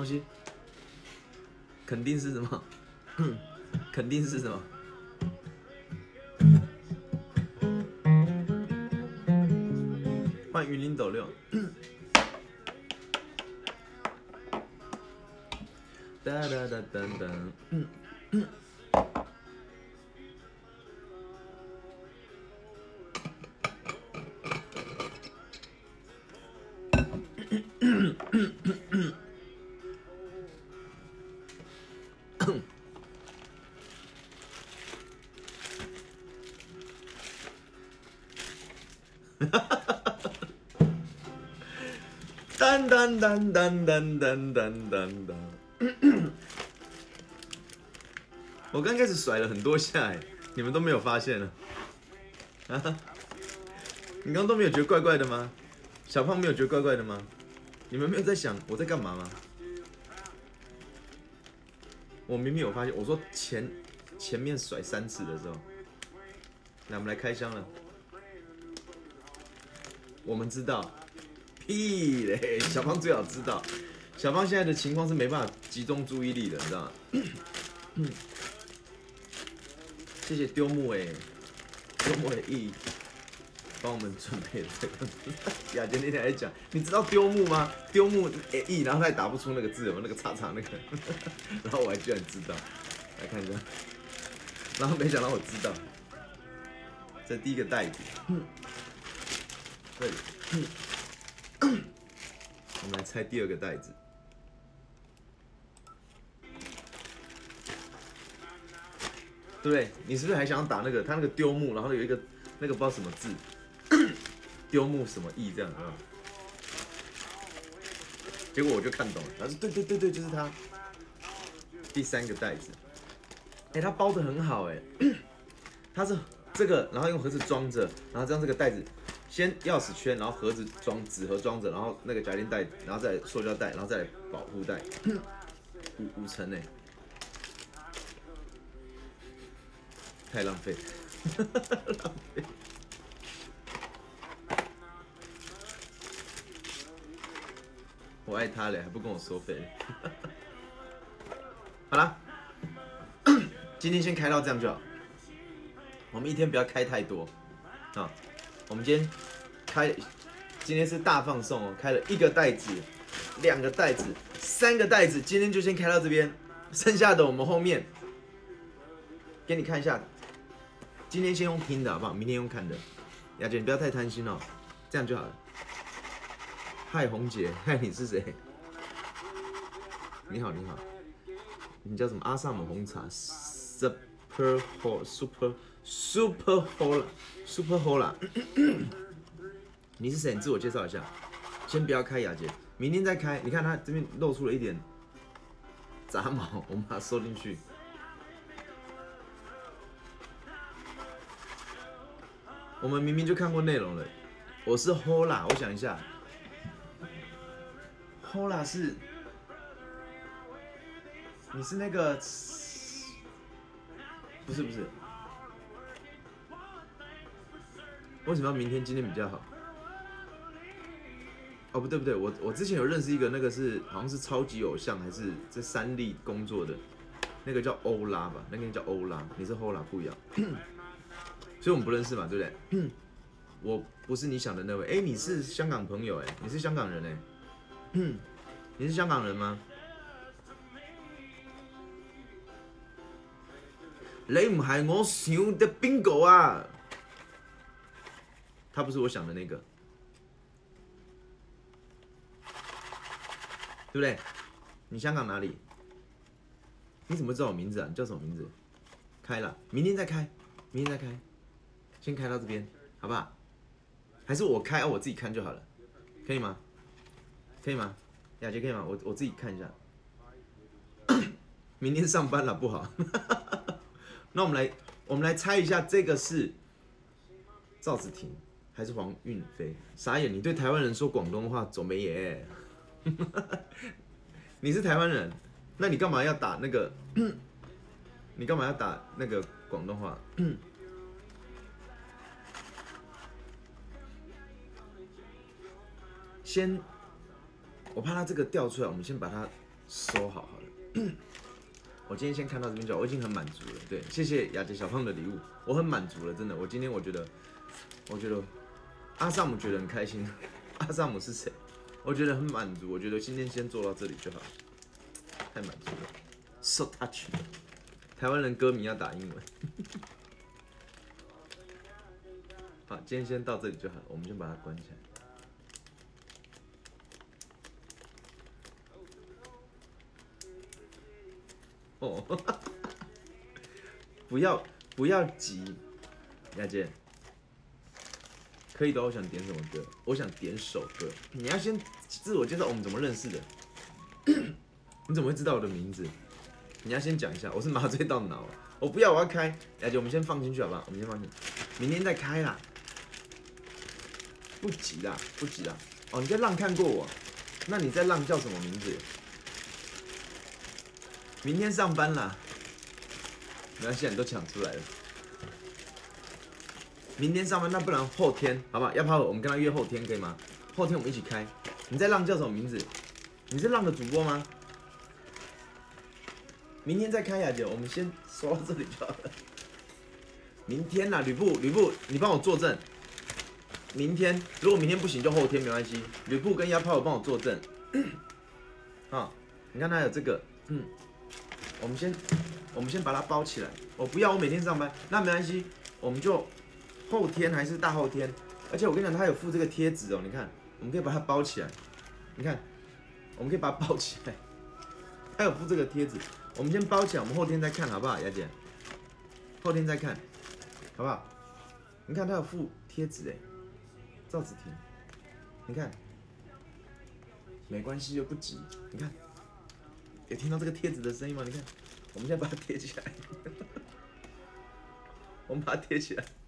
东西？肯定是什么？肯定是什么？换云林斗六。哒哒哒哒哒。噔噔噔噔噔噔噔。我刚开始甩了很多下，哎，你们都没有发现呢？啊？你刚刚都没有觉得怪怪的吗？小胖没有觉得怪怪的吗？你们没有在想我在干嘛吗？我明明有发现，我说前前面甩三次的时候，来我们来开箱了。我们知道，屁嘞！小胖最好知道，小胖现在的情况是没办法集中注意力的，你知道吗？谢谢丢木哎，丢木的意帮我们准备这个。雅洁那天还讲，你知道丢木吗？丢木诶 e，然后他也打不出那个字，有那个叉叉那个，然后我还居然知道，来看一下，然后没想到我知道，这第一个袋子。对，我们来拆第二个袋子，对不对？你是不是还想要打那个？他那个丢木，然后有一个那个不知道什么字，丢木什么意这样啊？结果我就看懂了，他说对对对对，就是他。第三个袋子，哎，它包的很好哎，它是这个，然后用盒子装着，然后这样这个袋子。先钥匙圈，然后盒子装纸盒装着，然后那个夹链袋，然后再塑胶袋，然后再保护袋，五五层呢，太浪费，浪费。我爱他嘞，还不跟我收费。好了，今天先开到这样就好，我们一天不要开太多啊。我们今天开，今天是大放送哦，开了一个袋子，两个袋子，三个袋子，今天就先开到这边，剩下的我们后面给你看一下。今天先用听的好不好？明天用看的。雅姐，你不要太贪心哦，这样就好了。嗨，红姐，嗨，你是谁？你好，你好，你叫什么？阿萨姆红茶 superhol super superhol superhol 啦你是谁？你自我介绍一下。先不要开雅洁，明天再开。你看他这边露出了一点杂毛，我们把它收进去。我们明明就看过内容了。我是 Hola，我想一下，Hola 是，你是那个，不是不是。为什么要明天？今天比较好。哦，不对不对，我我之前有认识一个，那个是好像是超级偶像，还是在三立工作的，那个叫欧拉吧，那个人叫欧拉，你是欧拉不一样，所以我们不认识嘛，对不对？我不是你想的那位，哎，你是香港朋友，哎，你是香港人，哎，你是香港人吗？你唔系我想的边个啊？他不是我想的那个，对不对？你香港哪里？你怎么知道我名字啊？你叫什么名字？开了，明天再开，明天再开，先开到这边，好不好？还是我开，我自己看就好了，可以吗？可以吗？雅洁可以吗？我我自己看一下。明天上班了不好，那我们来我们来猜一下，这个是赵子婷。还是黄韵飞，傻眼！你对台湾人说广东话，走没耶？你是台湾人，那你干嘛要打那个？你干嘛要打那个广东话？先，我怕他这个掉出来，我们先把它收好好了。我今天先看到这边就好，我已经很满足了。对，谢谢雅洁小胖的礼物，我很满足了，真的。我今天我觉得，我觉得阿萨姆觉得很开心。阿萨姆是谁？我觉得很满足。我觉得今天先做到这里就好，太满足了，so touch。台湾人歌迷要打英文。好，今天先到这里就好，我们先把它关起来。哦，不要不要急，雅姐，可以的。我想点什么歌？我想点首歌。你要先自我介绍，我们怎么认识的？你怎么会知道我的名字？你要先讲一下。我是麻醉到脑了，我不要，我要开。雅姐，我们先放进去好不好？我们先放进去，明天再开啦。不急啦，不急啦。哦，你在浪看过我？那你在浪叫什么名字？明天上班啦，没关系，你都抢出来了。明天上班，那不然后天，好不好？要不我们跟他约后天，可以吗？后天我们一起开。你在浪叫什么名字？你是浪的主播吗？明天再开呀，姐，我们先说到这里就好了。明天呐，吕布，吕布，你帮我作证。明天如果明天不行，就后天没关系。吕布跟鸭炮帮我作证。啊，你看他有这个，嗯。我们先，我们先把它包起来。我不要，我每天上班，那没关系，我们就后天还是大后天。而且我跟你讲，它有附这个贴纸哦，你看，我们可以把它包起来。你看，我们可以把它包起来。它有附这个贴纸，我们先包起来，我们后天再看好不好，雅姐？后天再看，好不好？你看它有附贴纸哎，赵子婷，你看，没关系，又不急，你看。有听到这个贴纸的声音吗？你看，我们现在把它贴起来，我们把它贴起来，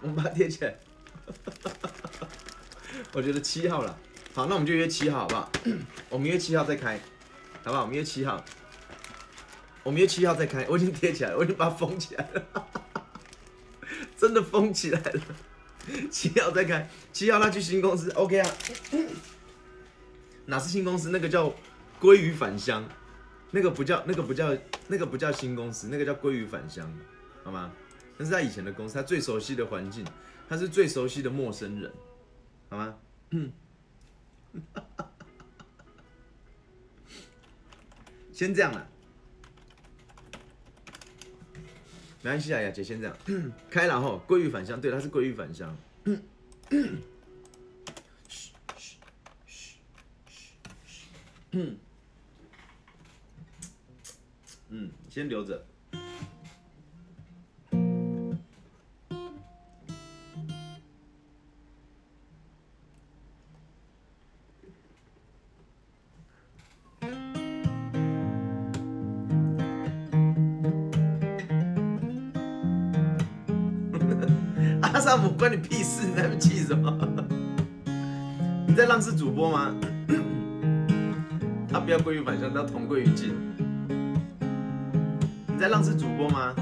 我们把它贴起来，我觉得七号了，好，那我们就约七号好不好？我们约七号再开，好不好？我们约七号，我们约七号再开，我已经贴起来，我已经把它封起来了，真的封起来了，七号再开，七号他去新公司，OK 啊。哪是新公司？那个叫鲑鱼返乡，那个不叫那个不叫那个不叫新公司，那个叫鲑鱼返乡，好吗？那是他以前的公司，他最熟悉的环境，他是最熟悉的陌生人，好吗？先这样了，没关系啊，雅姐先这样，开了哈，归于返乡，对，他是归于返乡。嗯，先留着。那我关你屁事！你在那气什么？你在浪是主播吗？他不要归于反向，他同归于尽。你在浪是主播吗？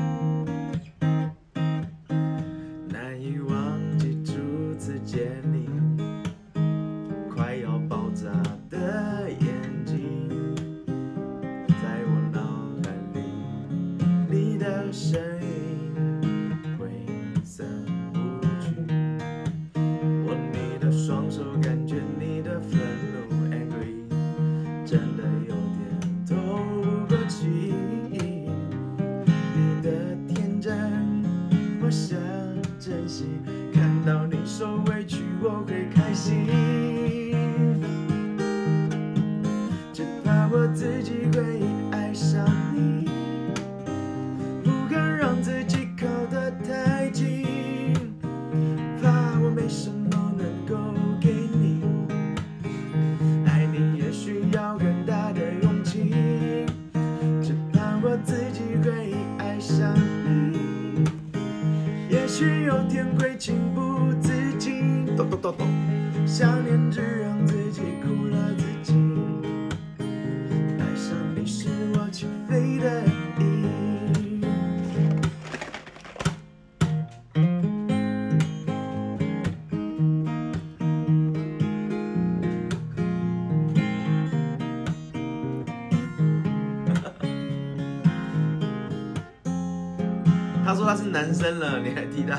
男生了你还提到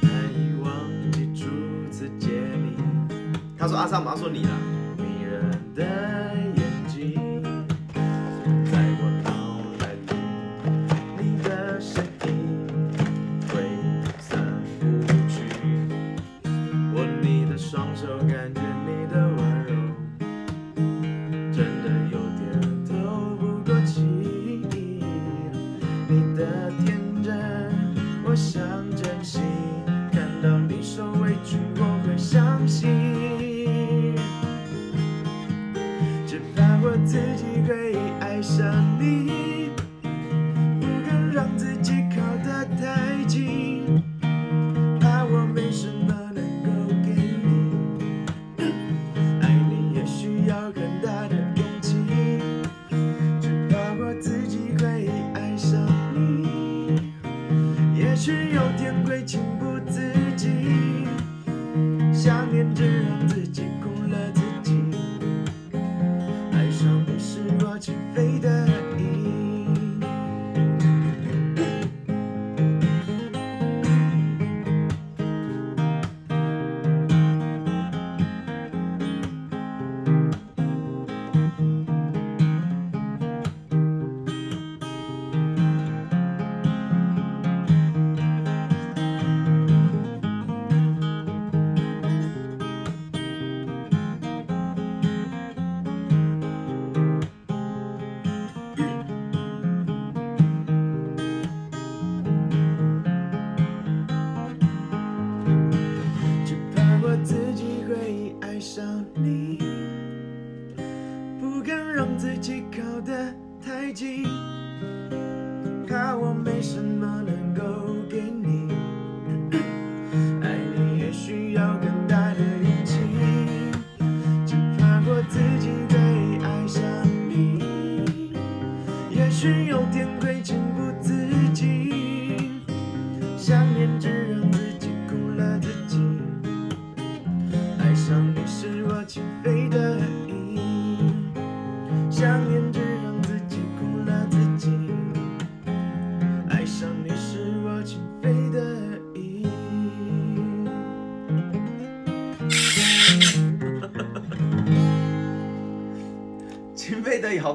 难以忘记初次见他说阿萨姆说你了迷人的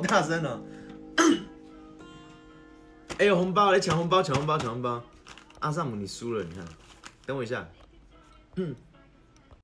大声了，哎呦，红包来抢，红包抢，红包抢，红包。阿萨姆，你输了，你看，等我一下。